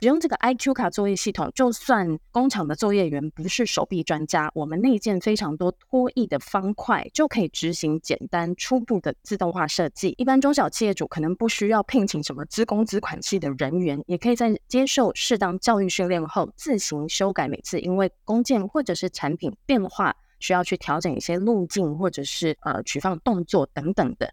使用这个 IQ 卡作业系统，就算工厂的作业员不是手臂专家，我们内建非常多拖曳的方块，就可以执行简单初步的自动化设计。一般中小企业主可能不需要聘请什么资工资款系的人员，也可以在接受适当教育训练后自行修改每次因为工件或者是产品变化需要去调整一些路径或者是呃取放动作等等的。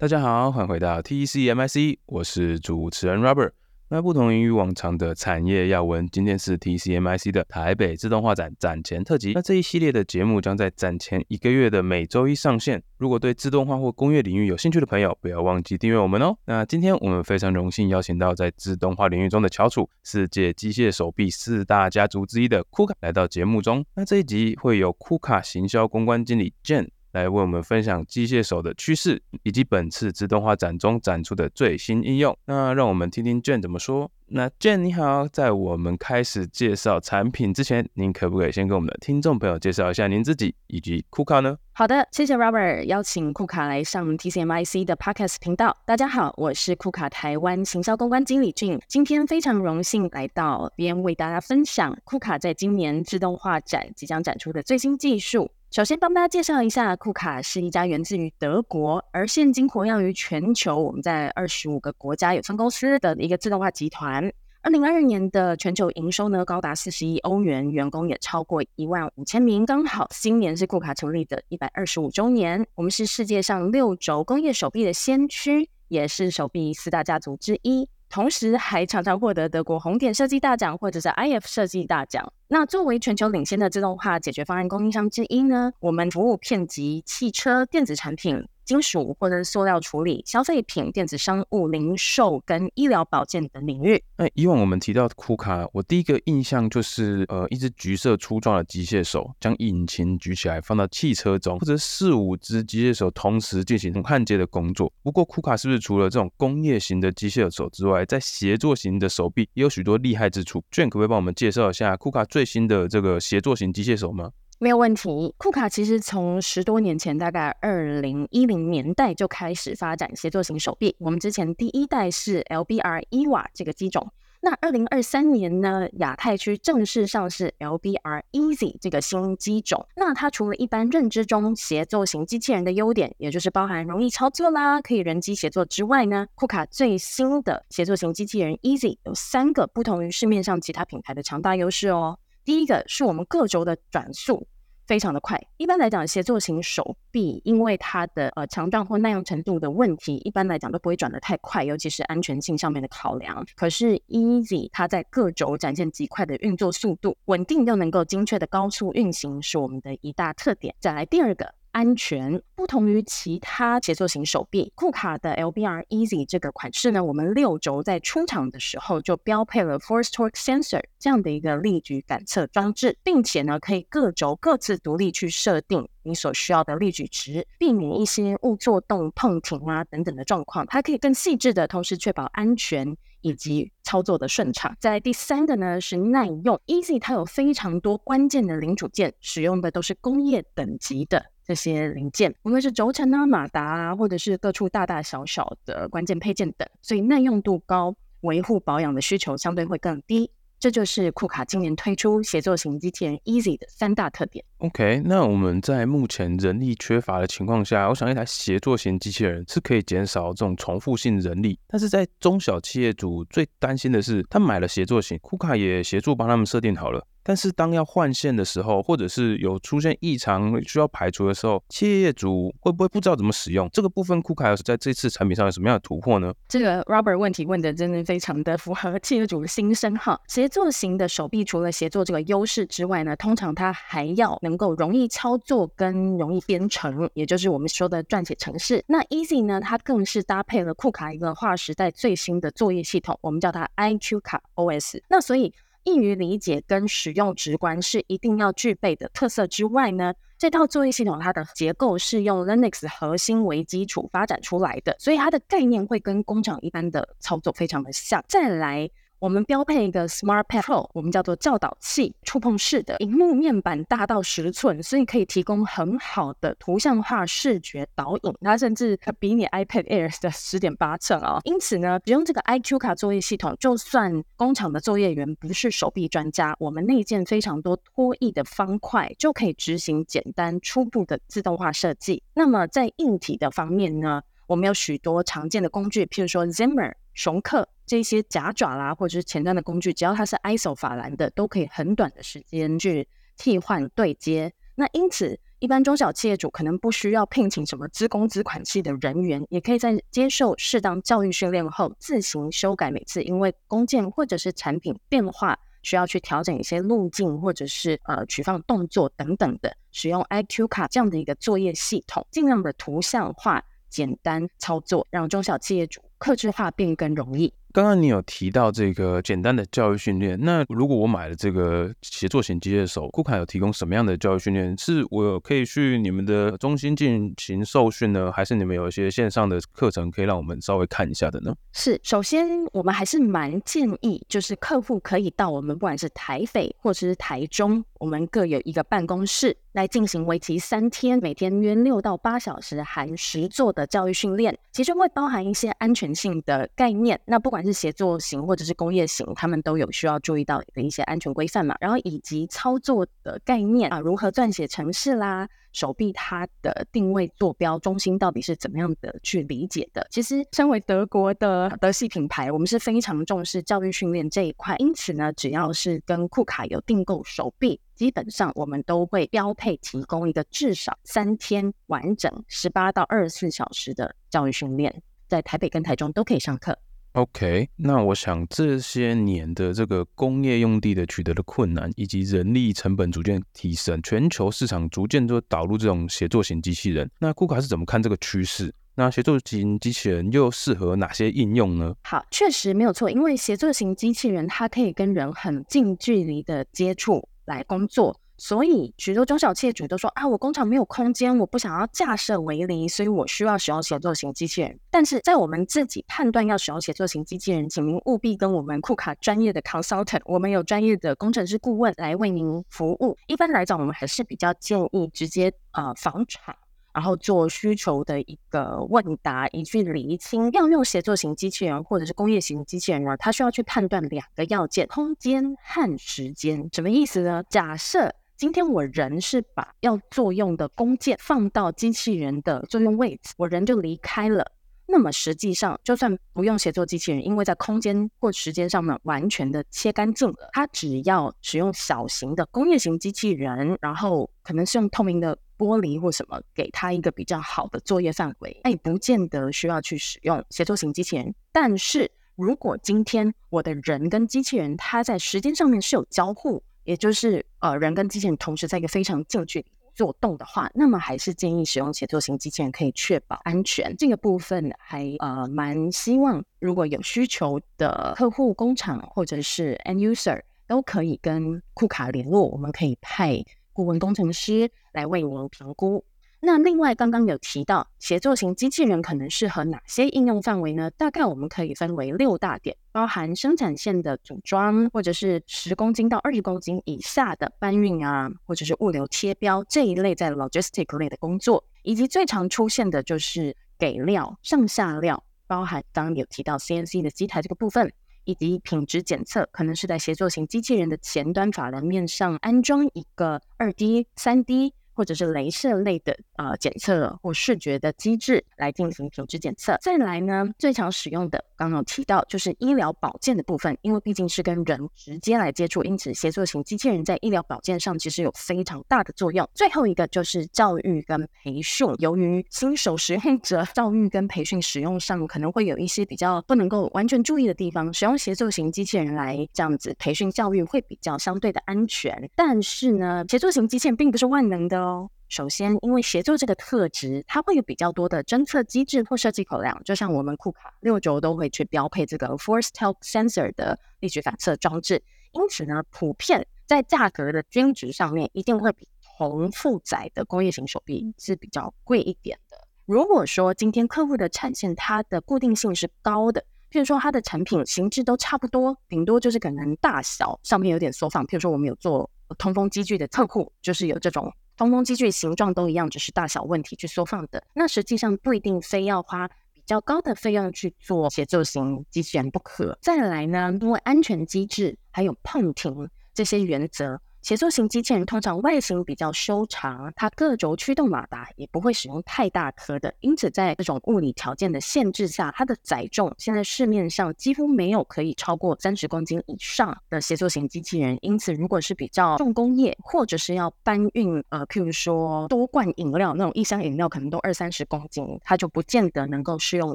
大家好，欢迎回到 TCMIC，我是主持人 Robert。那不同于往常的产业要闻，今天是 TCMIC 的台北自动化展展前特辑。那这一系列的节目将在展前一个月的每周一上线。如果对自动化或工业领域有兴趣的朋友，不要忘记订阅我们哦。那今天我们非常荣幸邀请到在自动化领域中的翘楚，世界机械手臂四大家族之一的 KUKA 来到节目中。那这一集会有 KUKA 行销公关经理 Jen。来为我们分享机械手的趋势，以及本次自动化展中展出的最新应用。那让我们听听 Jen 怎么说。那 Jen 你好，在我们开始介绍产品之前，您可不可以先跟我们的听众朋友介绍一下您自己以及库卡呢？好的，谢谢 Robert 邀请库卡来上 TCMIC 的 Podcast 频道。大家好，我是库卡台湾行销公关经理 Jen，今天非常荣幸来到这边为大家分享库卡在今年自动化展即将展出的最新技术。首先帮大家介绍一下库卡是一家源自于德国，而现今活跃于全球，我们在二十五个国家有分公司的一个自动化集团。二零二二年的全球营收呢，高达四十亿欧元，员工也超过一万五千名。刚好今年是库卡成立的一百二十五周年，我们是世界上六轴工业手臂的先驱，也是手臂四大家族之一。同时还常常获得德国红点设计大奖或者是 iF 设计大奖。那作为全球领先的自动化解决方案供应商之一呢，我们服务遍及汽车、电子产品。金属或者塑料处理、消费品、电子商务、零售跟医疗保健等领域。那以往我们提到库卡我第一个印象就是呃，一只橘色粗壮的机械手将引擎举起来放到汽车中，或者四五只机械手同时进行焊接的工作。不过库卡是不是除了这种工业型的机械手之外，在协作型的手臂也有许多厉害之处？Jen 可不可以帮我们介绍一下库卡最新的这个协作型机械手吗？没有问题。库卡其实从十多年前，大概二零一零年代就开始发展协作型手臂。我们之前第一代是 LBR EVA 这个机种。那二零二三年呢，亚太区正式上市 LBR Easy 这个新机种。那它除了一般认知中协作型机器人的优点，也就是包含容易操作啦，可以人机协作之外呢库卡最新的协作型机器人 Easy 有三个不同于市面上其他品牌的强大优势哦。第一个是我们各轴的转速非常的快。一般来讲，协作型手臂因为它的呃强壮或耐用程度的问题，一般来讲都不会转得太快，尤其是安全性上面的考量。可是 Easy 它在各轴展现极快的运作速度，稳定又能够精确的高速运行，是我们的一大特点。再来第二个。安全不同于其他协作型手臂库卡的 LBR Easy 这个款式呢，我们六轴在出厂的时候就标配了 Force Torque Sensor 这样的一个力矩感测装置，并且呢，可以各轴各自独立去设定你所需要的力矩值，避免一些误作动、碰停啊等等的状况。它可以更细致的同时确保安全以及操作的顺畅。在第三个呢是耐用，Easy 它有非常多关键的零组件，使用的都是工业等级的。这些零件，无论是轴承啊、马达啊，或者是各处大大小小的关键配件等，所以耐用度高，维护保养的需求相对会更低。这就是库卡今年推出协作型机器人 Easy 的三大特点。OK，那我们在目前人力缺乏的情况下，我想一台协作型机器人是可以减少这种重复性人力。但是在中小企业主最担心的是，他买了协作型库卡也协助帮他们设定好了。但是当要换线的时候，或者是有出现异常需要排除的时候，企业业主会不会不知道怎么使用这个部分库卡在这次产品上有什么样的突破呢？这个 Robert 问题问的真的非常的符合企业主的心声哈。协作型的手臂除了协作这个优势之外呢，通常它还要能够容易操作跟容易编程，也就是我们说的撰写程式。那 Easy 呢，它更是搭配了库卡一个划时代最新的作业系统，我们叫它 IQ 卡 OS。那所以易于理解跟使用直观是一定要具备的特色之外呢，这套作业系统它的结构是用 Linux 核心为基础发展出来的，所以它的概念会跟工厂一般的操作非常的像。再来，我们标配一个 SmartPad Pro，我们叫做教导器，触碰式的，荧幕面板大到十寸，所以可以提供很好的图像化视觉导引，它甚至比你 iPad Air 的十点八寸哦。因此呢，使用这个 iQ 卡作业系统，就算工厂的作业员不是手臂专家，我们内建非常多拖曳的方块，就可以执行简单初步的自动化设计。那么在硬体的方面呢，我们有许多常见的工具，譬如说 Zimmer、熊克。这些夹爪啦，或者是前端的工具，只要它是 ISO 法兰的，都可以很短的时间去替换对接。那因此，一般中小企业主可能不需要聘请什么资工资款系的人员，也可以在接受适当教育训练后，自行修改每次因为工件或者是产品变化需要去调整一些路径，或者是呃取放动作等等的，使用 iQ 卡这样的一个作业系统，尽量的图像化、简单操作，让中小企业主客制化变更容易。刚刚你有提到这个简单的教育训练，那如果我买了这个协作型机械手库卡有提供什么样的教育训练？是我有可以去你们的中心进行受训呢，还是你们有一些线上的课程可以让我们稍微看一下的呢？是，首先我们还是蛮建议，就是客户可以到我们不管是台北或者是台中，我们各有一个办公室来进行为期三天，每天约六到八小时含实作的教育训练，其中会包含一些安全性的概念。那不管是协作型或者是工业型，他们都有需要注意到的一些安全规范嘛。然后以及操作的概念啊，如何撰写程式啦，手臂它的定位坐标中心到底是怎么样的去理解的。其实，身为德国的德系品牌，我们是非常重视教育训练这一块。因此呢，只要是跟库卡有订购手臂，基本上我们都会标配提供一个至少三天完整十八到二十四小时的教育训练，在台北跟台中都可以上课。OK，那我想这些年的这个工业用地的取得的困难，以及人力成本逐渐提升，全球市场逐渐都导入这种协作型机器人。那库卡是怎么看这个趋势？那协作型机器人又适合哪些应用呢？好，确实没有错，因为协作型机器人它可以跟人很近距离的接触来工作。所以，许多中小企业主都说啊，我工厂没有空间，我不想要架设围篱，所以我需要使用协作型机器人。但是在我们自己判断要使用协作型机器人，请您务必跟我们库卡专业的 consultant，我们有专业的工程师顾问来为您服务。一般来讲，我们还是比较建议直接呃访厂。然后做需求的一个问答，以去厘清要用协作型机器人或者是工业型机器人呢，它需要去判断两个要件：空间和时间。什么意思呢？假设今天我人是把要作用的弓箭放到机器人的作用位置，我人就离开了。那么实际上，就算不用协作机器人，因为在空间或时间上面完全的切干净了，它只要使用小型的工业型机器人，然后可能是用透明的。玻璃或什么，给它一个比较好的作业范围，那也，不见得需要去使用协作型机器人。但是如果今天我的人跟机器人，它在时间上面是有交互，也就是呃人跟机器人同时在一个非常近距离做动的话，那么还是建议使用协作型机器人，可以确保安全。这个部分还呃蛮希望，如果有需求的客户、工厂或者是 end user 都可以跟库卡联络，我们可以派。顾问工程师来为您评估。那另外，刚刚有提到协作型机器人可能适合哪些应用范围呢？大概我们可以分为六大点，包含生产线的组装，或者是十公斤到二十公斤以下的搬运啊，或者是物流贴标这一类在 logistic 类的工作，以及最常出现的就是给料、上下料，包含刚刚有提到 CNC 的机台这个部分。以及品质检测，可能是在协作型机器人的前端法兰面上安装一个二 D、三 D。或者是镭射类的呃检测或视觉的机制来进行品质检测。再来呢，最常使用的刚刚有提到就是医疗保健的部分，因为毕竟是跟人直接来接触，因此协作型机器人在医疗保健上其实有非常大的作用。最后一个就是教育跟培训，由于新手使用者教育跟培训使用上可能会有一些比较不能够完全注意的地方，使用协作型机器人来这样子培训教育会比较相对的安全。但是呢，协作型机器人并不是万能的哦。首先，因为协作这个特质，它会有比较多的侦测机制或设计口量，就像我们库卡六轴都会去标配这个 Force Talk Sensor 的力矩反测装置，因此呢，普遍在价格的均值上面，一定会比同负载的工业型手臂是比较贵一点的。如果说今天客户的产线它的固定性是高的，譬如说它的产品形制都差不多，顶多就是可能大小上面有点缩放。譬如说我们有做通风机具的测库，就是有这种通风机具形状都一样，只是大小问题去缩放的。那实际上不一定非要花比较高的费用去做协作型机器人不可。再来呢，因为安全机制还有碰停这些原则。协作型机器人通常外形比较修长，它各轴驱动马达也不会使用太大颗的，因此在这种物理条件的限制下，它的载重现在市面上几乎没有可以超过三十公斤以上的协作型机器人。因此，如果是比较重工业或者是要搬运，呃，譬如说多罐饮料那种一箱饮料可能都二三十公斤，它就不见得能够适用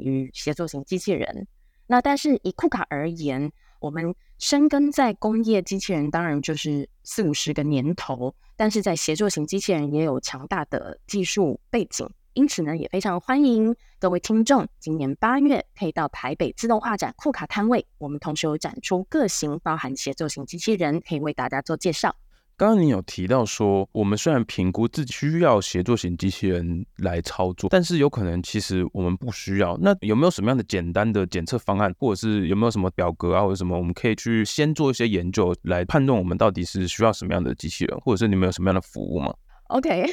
于协作型机器人。那但是以库卡而言，我们深耕在工业机器人，当然就是四五十个年头，但是在协作型机器人也有强大的技术背景，因此呢，也非常欢迎各位听众，今年八月可以到台北自动化展库卡摊位，我们同时有展出各型包含协作型机器人，可以为大家做介绍。刚刚你有提到说，我们虽然评估自己需要协作型机器人来操作，但是有可能其实我们不需要。那有没有什么样的简单的检测方案，或者是有没有什么表格啊，或者什么我们可以去先做一些研究来判断我们到底是需要什么样的机器人，或者是你们有什么样的服务吗？OK，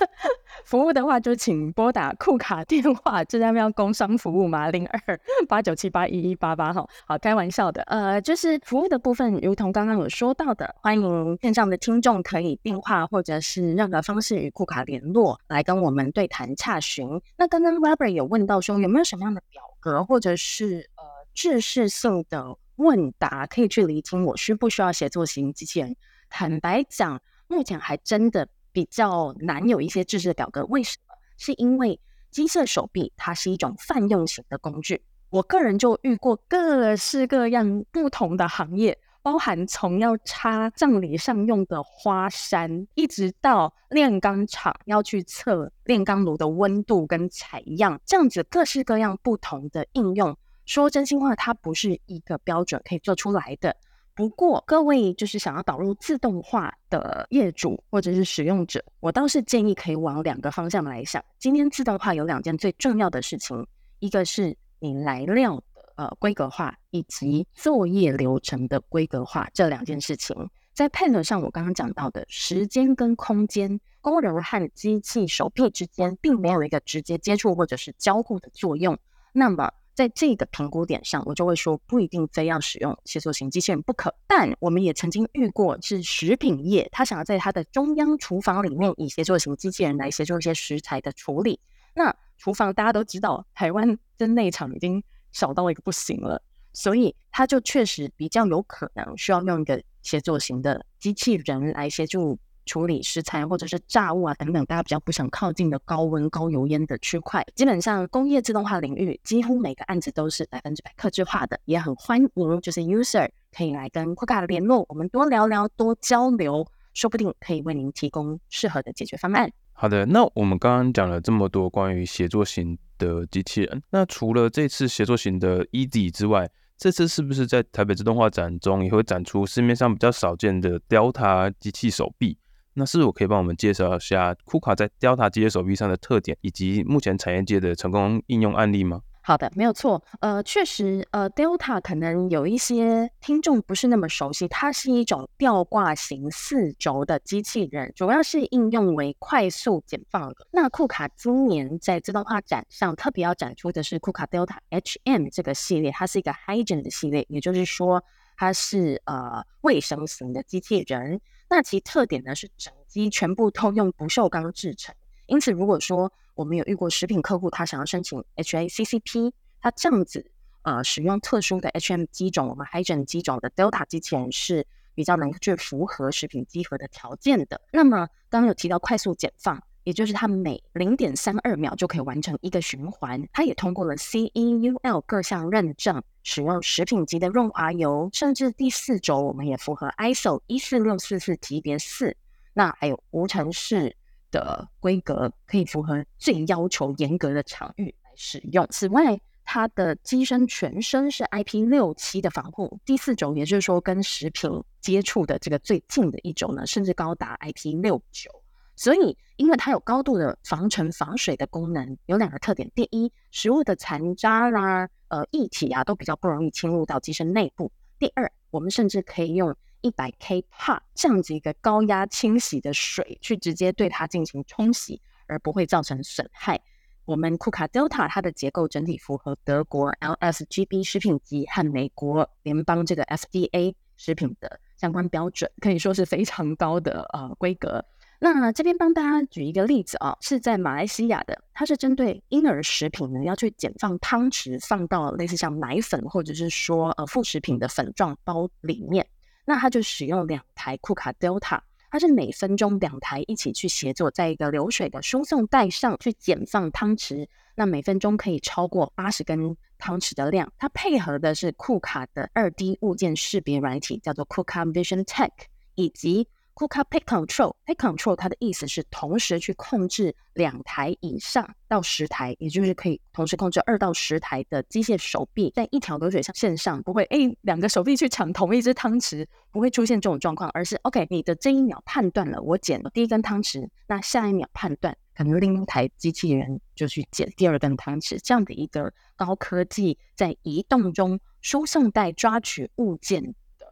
服务的话就请拨打库卡电话，这边要工商服务嘛？零二 八九七八一一八八哈，好，开玩笑的。呃，就是服务的部分，如同刚刚有说到的，欢迎线上的听众可以电话或者是任何方式与库卡联络，来跟我们对谈洽询。那刚刚 Robert 有问到说，有没有什么样的表格或者是呃制式性的问答，可以去厘清我需不需要协作型机器人？坦白讲，目前还真的。比较难有一些制式的表格，为什么？是因为机械手臂它是一种泛用型的工具。我个人就遇过各式各样不同的行业，包含从要插葬礼上用的花山，一直到炼钢厂要去测炼钢炉的温度跟采样，这样子各式各样不同的应用。说真心话，它不是一个标准可以做出来的。不过，各位就是想要导入自动化的业主或者是使用者，我倒是建议可以往两个方向来想。今天自动化有两件最重要的事情，一个是你来料的呃规格化，以及作业流程的规格化。这两件事情在配合上，我刚刚讲到的时间跟空间，工人和机器手臂之间并没有一个直接接触或者是交互的作用，那么。在这个评估点上，我就会说不一定非要使用协作型机器人不可。但我们也曾经遇过是食品业，他想要在他的中央厨房里面以协作型机器人来协助一些食材的处理。那厨房大家都知道，台湾的内场已经小到一个不行了，所以他就确实比较有可能需要用一个协作型的机器人来协助。处理食材或者是炸物啊等等，大家比较不想靠近的高温高油烟的区块。基本上工业自动化领域，几乎每个案子都是百分之百客制化的，也很欢迎就是 user 可以来跟库卡联络，我们多聊聊多交流，说不定可以为您提供适合的解决方案。好的，那我们刚刚讲了这么多关于协作型的机器人，那除了这次协作型的 EZ 之外，这次是不是在台北自动化展中也会展出市面上比较少见的 Delta 机器手臂？那是否可以帮我们介绍一下库卡在 Delta 机械手臂上的特点，以及目前产业界的成功应用案例吗？好的，没有错。呃，确实，呃，Delta 可能有一些听众不是那么熟悉，它是一种吊挂型四轴的机器人，主要是应用为快速减放。那库卡今年在自动化展上特别要展出的是库卡 Delta HM 这个系列，它是一个 Hygiene 的系列，也就是说它是呃卫生型的机器人。那其特点呢是整机全部都用不锈钢制成，因此如果说我们有遇过食品客户，他想要申请 HACCP，他这样子呃使用特殊的 HM 机种，我们 Hygen 机种的 Delta 机器人是比较能够去符合食品机盒的条件的。那么刚刚有提到快速减放。也就是它每零点三二秒就可以完成一个循环，它也通过了 CEUL 各项认证，使用食品级的润滑油，甚至第四轴我们也符合 ISO 一四六四四级别四，那还有无尘室的规格，可以符合最要求严格的场域来使用。此外，它的机身全身是 IP 六七的防护，第四轴也就是说跟食品接触的这个最近的一轴呢，甚至高达 IP 六九。所以，因为它有高度的防尘防水的功能，有两个特点：第一，食物的残渣啦、呃液体啊，都比较不容易侵入到机身内部；第二，我们甚至可以用一百 K 帕这样子一个高压清洗的水去直接对它进行冲洗，而不会造成损害。我们库卡 Delta 它的结构整体符合德国 LSGB 食品级和美国联邦这个 FDA 食品的相关标准，可以说是非常高的呃规格。那这边帮大家举一个例子啊，是在马来西亚的，它是针对婴儿食品呢，要去减放汤匙，放到类似像奶粉或者是说呃副食品的粉状包里面。那它就使用两台库卡 Delta，它是每分钟两台一起去协作，在一个流水的输送带上去减放汤匙。那每分钟可以超过八十根汤匙的量。它配合的是库卡的二 D 物件识别软体，叫做库卡 Vision Tech，以及 KUKA Pick Control，Pick Control 它的意思是同时去控制两台以上到十台，也就是可以同时控制二到十台的机械手臂，在一条流水线上不会诶两个手臂去抢同一只汤匙，不会出现这种状况，而是 OK 你的这一秒判断了我捡了第一根汤匙，那下一秒判断可能另一台机器人就去捡第二根汤匙，这样的一个高科技在移动中输送带抓取物件的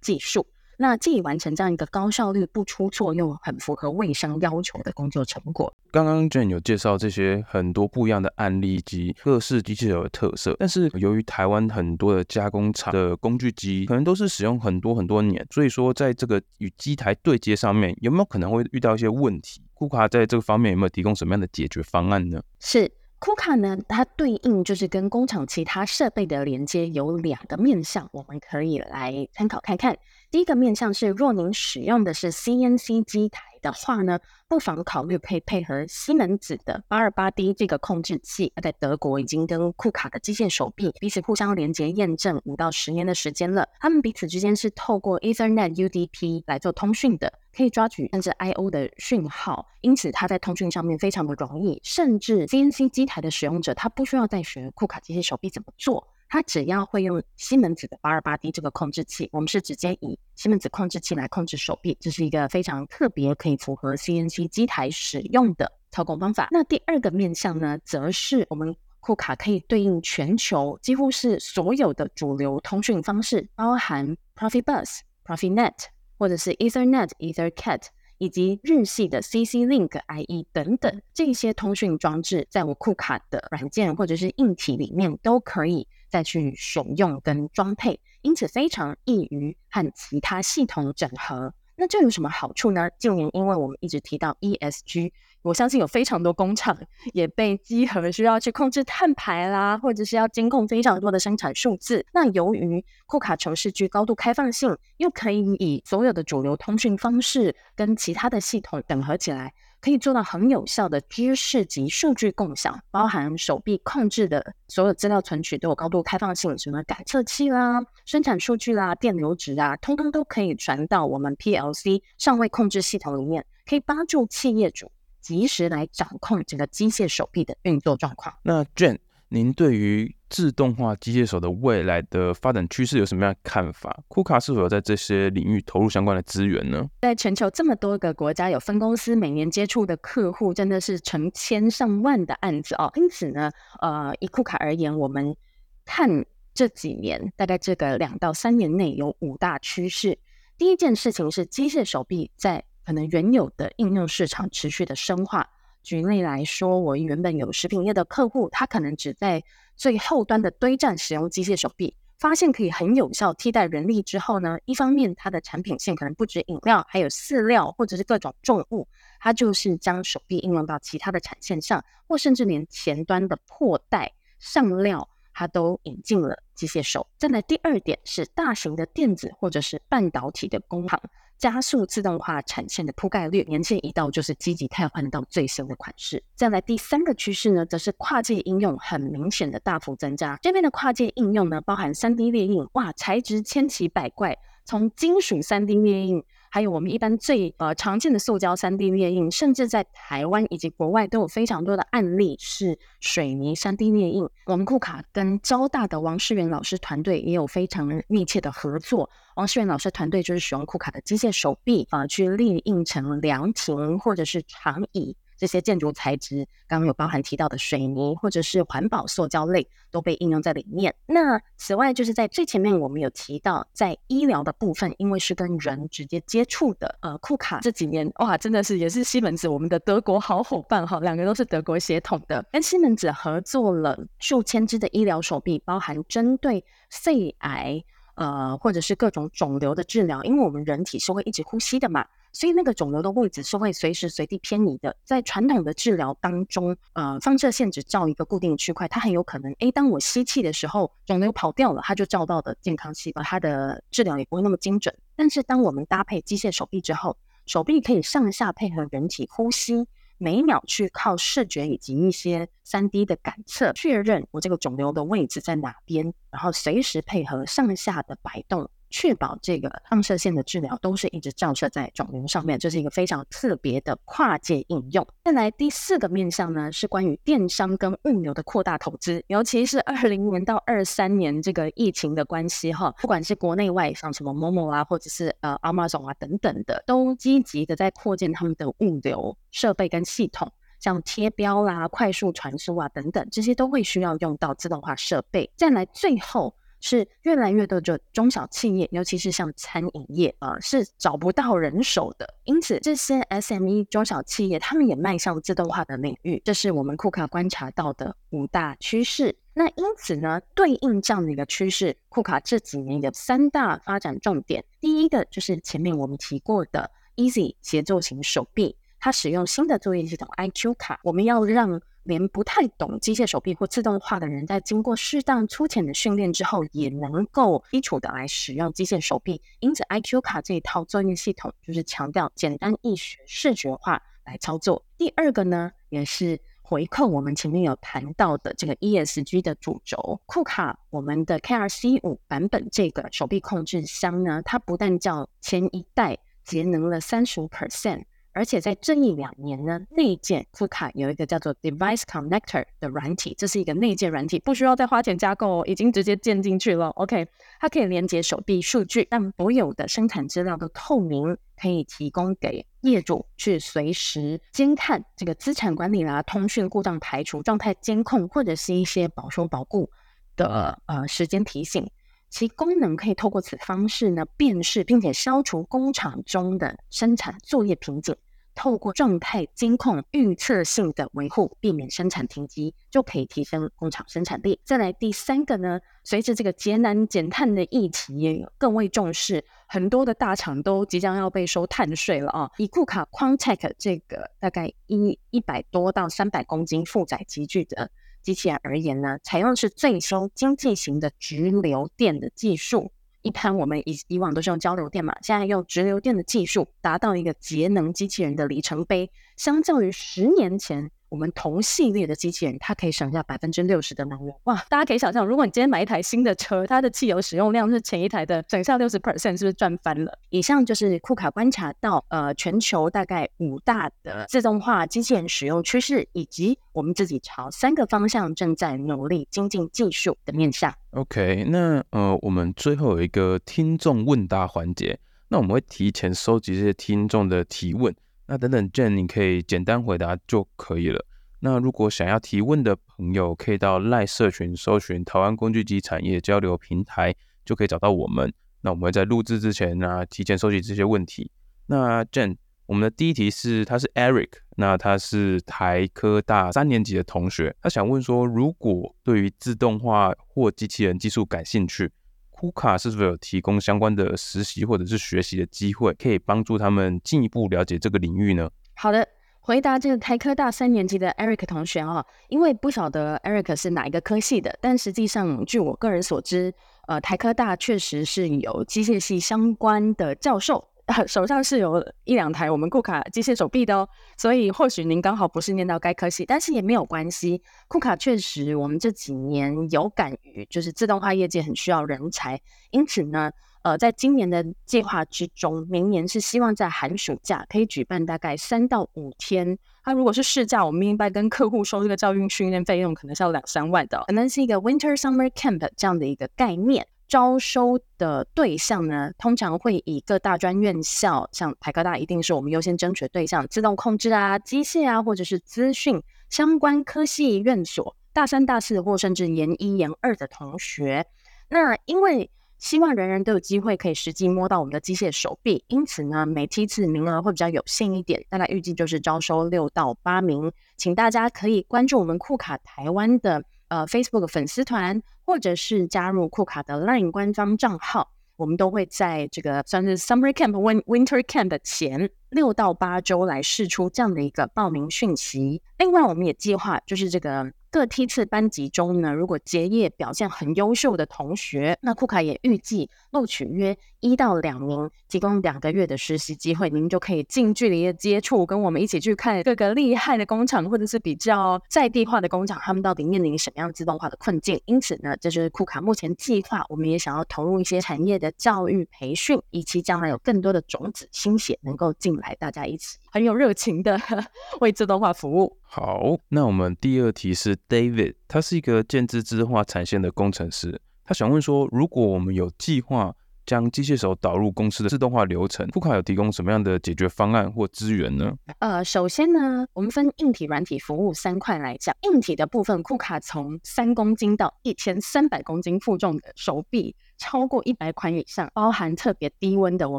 技术。那既完成这样一个高效率、不出错又很符合卫生要求的工作成果。刚刚 Jane 有介绍这些很多不一样的案例及各式机器手的特色，但是由于台湾很多的加工厂的工具机可能都是使用很多很多年，所以说在这个与机台对接上面有没有可能会遇到一些问题？KUKA 在这个方面有没有提供什么样的解决方案呢？是。KUKA 呢，它对应就是跟工厂其他设备的连接有两个面向，我们可以来参考看看。第一个面向是，若您使用的是 CNC 机台的话呢，不妨考虑配配合西门子的 828D 这个控制器。它在德国已经跟库卡的机械手臂彼此互相连接验证五到十年的时间了，他们彼此之间是透过 Ethernet UDP 来做通讯的。可以抓取甚至 I/O 的讯号，因此它在通讯上面非常的容易。甚至 CNC 机台的使用者，他不需要再学库卡机械手臂怎么做，它只要会用西门子的 828D 这个控制器。我们是直接以西门子控制器来控制手臂，这是一个非常特别可以符合 CNC 机台使用的操控方法。那第二个面向呢，则是我们库卡可以对应全球几乎是所有的主流通讯方式，包含 Profibus、Profinet。或者是 Ethernet、EtherCAT 以及日系的 CC-Link IE 等等这些通讯装置，在我库卡的软件或者是硬体里面都可以再去选用跟装配，因此非常易于和其他系统整合。那这有什么好处呢？近年因为我们一直提到 ESG。我相信有非常多工厂也被稽核需要去控制碳排啦，或者是要监控非常多的生产数字。那由于库卡城市具高度开放性，又可以以所有的主流通讯方式跟其他的系统整合起来，可以做到很有效的知识及数据共享，包含手臂控制的所有资料存取都有高度开放性，什么感测器啦、生产数据啦、电流值啊，通通都可以传到我们 PLC 上位控制系统里面，可以帮助企业主。及时来掌控整个机械手臂的运作状况。那 Jane，您对于自动化机械手的未来的发展趋势有什么样的看法库卡是否有在这些领域投入相关的资源呢？在全球这么多个国家有分公司，每年接触的客户真的是成千上万的案子哦。因此呢，呃，以库卡而言，我们看这几年，大概这个两到三年内有五大趋势。第一件事情是机械手臂在可能原有的应用市场持续的深化。举例来说，我原本有食品业的客户，他可能只在最后端的堆栈使用机械手臂，发现可以很有效替代人力之后呢，一方面它的产品线可能不止饮料，还有饲料或者是各种重物，它就是将手臂应用到其他的产线上，或甚至连前端的破袋上料，它都引进了机械手。再来第二点是大型的电子或者是半导体的工厂。加速自动化产线的铺盖率，年限一到就是积极汰换到最新的款式。再来第三个趋势呢，则是跨界应用很明显的大幅增加。这边的跨界应用呢，包含 3D 列印，哇，材质千奇百怪，从金属 3D 列印还有我们一般最呃常见的塑胶三 D 列印，甚至在台湾以及国外都有非常多的案例是水泥三 D 列印。我们库卡跟交大的王世元老师团队也有非常密切的合作。王世元老师团队就是使用库卡的机械手臂啊、去列印成凉亭或者是长椅。这些建筑材质，刚刚有包含提到的水泥或者是环保塑胶类，都被应用在里面。那此外，就是在最前面我们有提到，在医疗的部分，因为是跟人直接接触的，呃，库卡这几年哇，真的是也是西门子我们的德国好伙伴哈，两个都是德国血统的，跟西门子合作了数千只的医疗手臂，包含针对肺癌，呃，或者是各种肿瘤的治疗，因为我们人体是会一直呼吸的嘛。所以那个肿瘤的位置是会随时随地偏移的。在传统的治疗当中，呃，放射线只照一个固定区块，它很有可能，诶，当我吸气的时候，肿瘤跑掉了，它就照到的健康细胞，它的治疗也不会那么精准。但是当我们搭配机械手臂之后，手臂可以上下配合人体呼吸，每秒去靠视觉以及一些 3D 的感测确认我这个肿瘤的位置在哪边，然后随时配合上下的摆动。确保这个放射线的治疗都是一直照射在肿瘤上面，这是一个非常特别的跨界应用。再来第四个面向呢，是关于电商跟物流的扩大投资，尤其是二零年到二三年这个疫情的关系哈，不管是国内外，像什么 Momo 啊，或者是呃 Amazon 啊等等的，都积极的在扩建他们的物流设备跟系统，像贴标啦、快速传输啊等等，这些都会需要用到自动化设备。再来最后。是越来越多的中小企业，尤其是像餐饮业，呃，是找不到人手的。因此，这些 SME 中小企业，他们也迈向自动化的领域。这是我们库卡观察到的五大趋势。那因此呢，对应这样的一个趋势，库卡这几年有三大发展重点。第一个就是前面我们提过的 Easy 协作型手臂，它使用新的作业系统 iQ 卡，我们要让。连不太懂机械手臂或自动化的人，在经过适当粗浅的训练之后，也能够基础的来使用机械手臂。因此，iQ 卡这一套作业系统就是强调简单易学、视觉化来操作。第二个呢，也是回扣我们前面有谈到的这个 ESG 的主轴。库卡我们的 KRC 五版本这个手臂控制箱呢，它不但较前一代节能了三十五 percent。而且在这一两年呢，内建库卡有一个叫做 Device Connector 的软体，这是一个内建软体，不需要再花钱加购，已经直接建进去了。OK，它可以连接手臂数据，让所有的生产资料都透明，可以提供给业主去随时监看这个资产管理啦、通讯故障排除、状态监控，或者是一些保修保固的呃时间提醒。其功能可以透过此方式呢，辨识并且消除工厂中的生产作业瓶颈。透过状态监控、预测性的维护，避免生产停机，就可以提升工厂生产力。再来第三个呢，随着这个节能减碳的议题也更为重视，很多的大厂都即将要被收碳税了啊。以库卡 Quantec 这个大概一一百多到三百公斤负载级距的机器人而言呢，采用是最新经济型的直流电的技术。一般我们以以往都是用交流电嘛，现在用直流电的技术，达到一个节能机器人的里程碑，相较于十年前。我们同系列的机器人，它可以省下百分之六十的能源。哇，大家可以想象，如果你今天买一台新的车，它的汽油使用量是前一台的省下六十 percent，是不是赚翻了？以上就是库卡观察到，呃，全球大概五大的自动化机器人使用趋势，以及我们自己朝三个方向正在努力精进技术的面向。OK，那呃，我们最后有一个听众问答环节，那我们会提前收集这些听众的提问。那等等，Jane，你可以简单回答就可以了。那如果想要提问的朋友，可以到赖社群搜寻台湾工具机产业交流平台，就可以找到我们。那我们在录制之前呢，提前收集这些问题。那 Jane，我们的第一题是，他是 Eric，那他是台科大三年级的同学，他想问说，如果对于自动化或机器人技术感兴趣，库卡是否有提供相关的实习或者是学习的机会，可以帮助他们进一步了解这个领域呢？好的，回答这个台科大三年级的 Eric 同学啊，因为不晓得 Eric 是哪一个科系的，但实际上据我个人所知，呃，台科大确实是有机械系相关的教授。手上是有一两台我们库卡机械手臂的哦，所以或许您刚好不是念到该科系，但是也没有关系。库卡确实，我们这几年有感于就是自动化业界很需要人才，因此呢，呃，在今年的计划之中，明年是希望在寒暑假可以举办大概三到五天。它如果是试驾，我们明白跟客户收这个教育训练费用可能是要两三万的，可能是一个 Winter Summer Camp 这样的一个概念。招收的对象呢，通常会以各大专院校，像台科大一定是我们优先争取的对象，自动控制啊、机械啊，或者是资讯相关科系院所，大三、大四或甚至研一、研二的同学。那因为希望人人都有机会可以实际摸到我们的机械手臂，因此呢，每梯次名额会比较有限一点，大概预计就是招收六到八名，请大家可以关注我们库卡台湾的。呃，Facebook 粉丝团，或者是加入库卡的 LINE 官方账号，我们都会在这个算是 Summer Camp、Win Winter Camp 的前六到八周来试出这样的一个报名讯息。另外，我们也计划就是这个。各梯次班级中呢，如果结业表现很优秀的同学，那库卡也预计录取约一到两名，提供两个月的实习机会，您就可以近距离的接触，跟我们一起去看各个厉害的工厂，或者是比较在地化的工厂，他们到底面临什么样自动化的困境。因此呢，这就是库卡目前计划，我们也想要投入一些产业的教育培训，以及将来有更多的种子新血能够进来，大家一起很有热情的 为自动化服务。好，那我们第二题是 David，他是一个建置自动化产线的工程师，他想问说，如果我们有计划将机械手导入公司的自动化流程，库卡有提供什么样的解决方案或资源呢？呃，首先呢，我们分硬体、软体服务三块来讲。硬体的部分，库卡从三公斤到一千三百公斤负重的手臂。超过一百款以上，包含特别低温的，我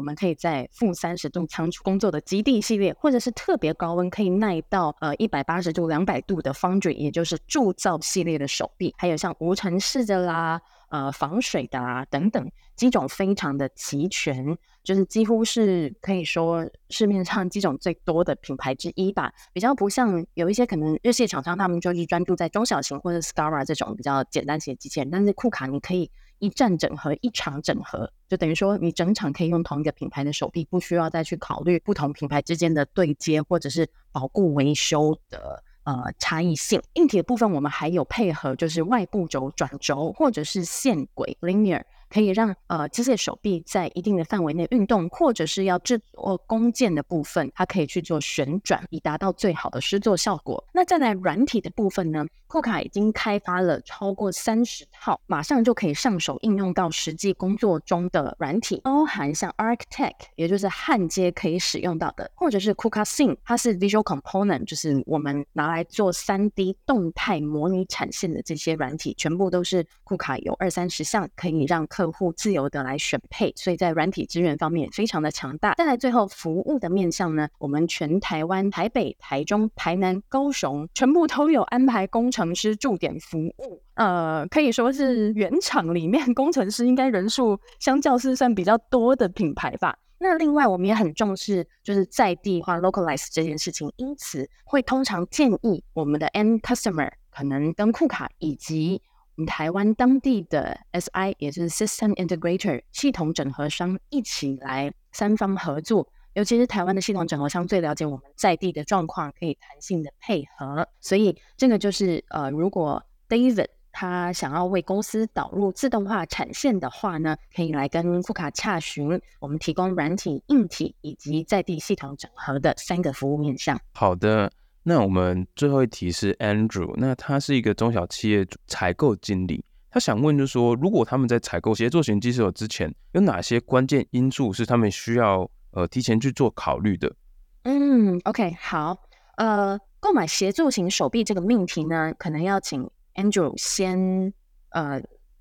们可以在负三十度仓储工作的极地系列，或者是特别高温可以耐到呃一百八十度、两百度的 Foundry，也就是铸造系列的手臂，还有像无尘室的啦、呃防水的啦等等，机种非常的齐全，就是几乎是可以说市面上机种最多的品牌之一吧。比较不像有一些可能日系厂商，他们就是专注在中小型或者 Scara 这种比较简单型的机器人，但是库卡你可以。一站整合，一厂整合，就等于说你整厂可以用同一个品牌的手臂，不需要再去考虑不同品牌之间的对接或者是保固维修的呃差异性。硬体的部分，我们还有配合就是外部轴转轴或者是线轨 linear。可以让呃机械手臂在一定的范围内运动，或者是要制作弓箭的部分，它可以去做旋转，以达到最好的施作效果。那再来软体的部分呢？库卡已经开发了超过三十套，马上就可以上手应用到实际工作中的软体，包含像 ArcTech，也就是焊接可以使用到的，或者是 KUKA Sim，它是 Visual Component，就是我们拿来做三 D 动态模拟产线的这些软体，全部都是库卡有二三十项可以让。客户自由的来选配，所以在软体资源方面非常的强大。再来最后服务的面向呢，我们全台湾台北、台中、台南、高雄全部都有安排工程师驻点服务。呃，可以说是原厂里面工程师应该人数相较是算比较多的品牌吧。那另外我们也很重视就是在地化 localize 这件事情，因此会通常建议我们的 end customer 可能跟库卡以及台湾当地的 SI 也就是 System Integrator 系统整合商一起来三方合作，尤其是台湾的系统整合商最了解我们在地的状况，可以弹性的配合。所以这个就是呃，如果 David 他想要为公司导入自动化产线的话呢，可以来跟库卡洽询，我们提供软体、硬体以及在地系统整合的三个服务面向。好的。那我们最后一题是 Andrew，那他是一个中小企业采购经理，他想问就是说，如果他们在采购协作型机械手之前，有哪些关键因素是他们需要呃提前去做考虑的？嗯，OK，好，呃，购买协作型手臂这个命题呢，可能要请 Andrew 先呃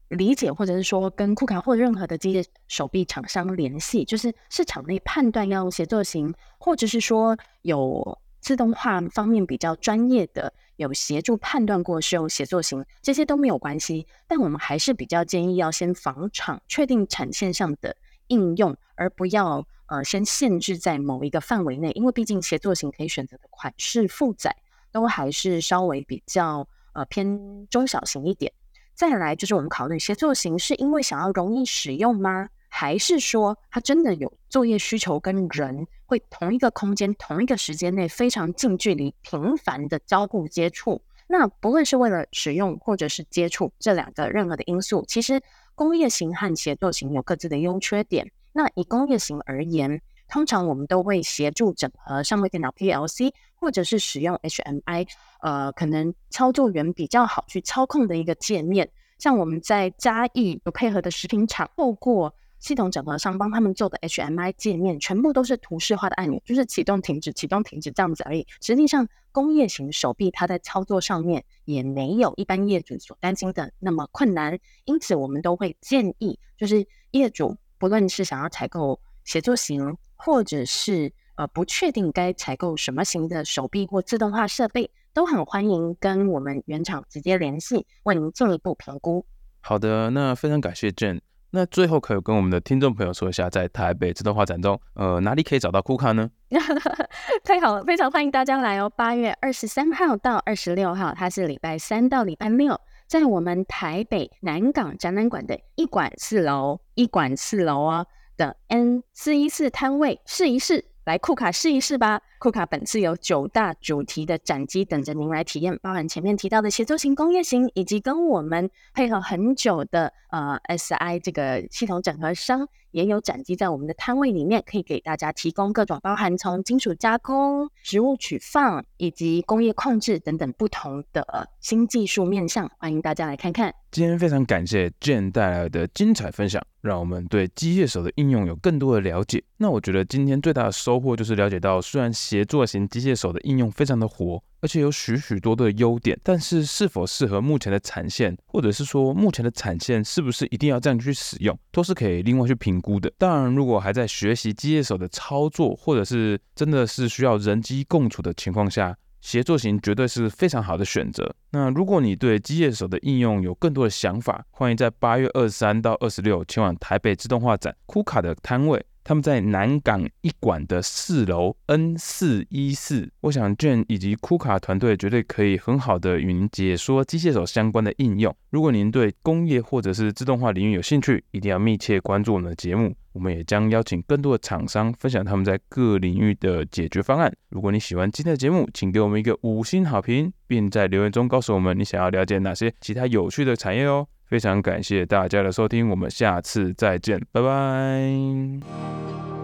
理解，或者是说跟库卡或任何的机械手臂厂商联系，就是市场内判断要用协作型，或者是说有。自动化方面比较专业的，有协助判断过是用协作型，这些都没有关系。但我们还是比较建议要先访厂，确定产线上的应用，而不要呃先限制在某一个范围内，因为毕竟协作型可以选择的款式负载都还是稍微比较呃偏中小型一点。再来就是我们考虑协作型是因为想要容易使用吗？还是说它真的有作业需求跟人会同一个空间、同一个时间内非常近距离、频繁的交互接触？那不论是为了使用或者是接触这两个任何的因素，其实工业型和协作型有各自的优缺点。那以工业型而言，通常我们都会协助整合上位电脑 PLC，或者是使用 HMI，呃，可能操作员比较好去操控的一个界面。像我们在嘉义有配合的食品厂，透过系统整合商帮他们做的 HMI 界面，全部都是图示化的按钮，就是启动、停止、启动、停止这样子而已。实际上，工业型手臂它在操作上面也没有一般业主所担心的那么困难。因此，我们都会建议，就是业主不论是想要采购协作型，或者是呃不确定该采购什么型的手臂或自动化设备，都很欢迎跟我们原厂直接联系，为您进一步评估。好的，那非常感谢 Jane。那最后可以跟我们的听众朋友说一下，在台北自动化展中，呃，哪里可以找到库卡呢？太好了，非常欢迎大家来哦！八月二十三号到二十六号，它是礼拜三到礼拜六，在我们台北南港展览馆的一馆四楼，一馆四楼哦的 N 四一四摊位试一试。来库卡试一试吧！库卡本次有九大主题的展机等着您来体验，包含前面提到的协作型、工业型，以及跟我们配合很久的呃 SI 这个系统整合商，也有展机在我们的摊位里面，可以给大家提供各种包含从金属加工、植物取放以及工业控制等等不同的新技术面向，欢迎大家来看看。今天非常感谢 Jane 带来的精彩分享，让我们对机械手的应用有更多的了解。那我觉得今天最大的收获就是了解到，虽然协作型机械手的应用非常的活，而且有许许多多的优点，但是是否适合目前的产线，或者是说目前的产线是不是一定要这样去使用，都是可以另外去评估的。当然，如果还在学习机械手的操作，或者是真的是需要人机共处的情况下，协作型绝对是非常好的选择。那如果你对机械手的应用有更多的想法，欢迎在八月二十三到二十六前往台北自动化展库卡的摊位。他们在南港一馆的四楼 N 四一四，我想 jan 以及库卡团队绝对可以很好的与您解说机械手相关的应用。如果您对工业或者是自动化领域有兴趣，一定要密切关注我们的节目。我们也将邀请更多的厂商分享他们在各领域的解决方案。如果你喜欢今天的节目，请给我们一个五星好评，并在留言中告诉我们你想要了解哪些其他有趣的产业哦。非常感谢大家的收听，我们下次再见，拜拜。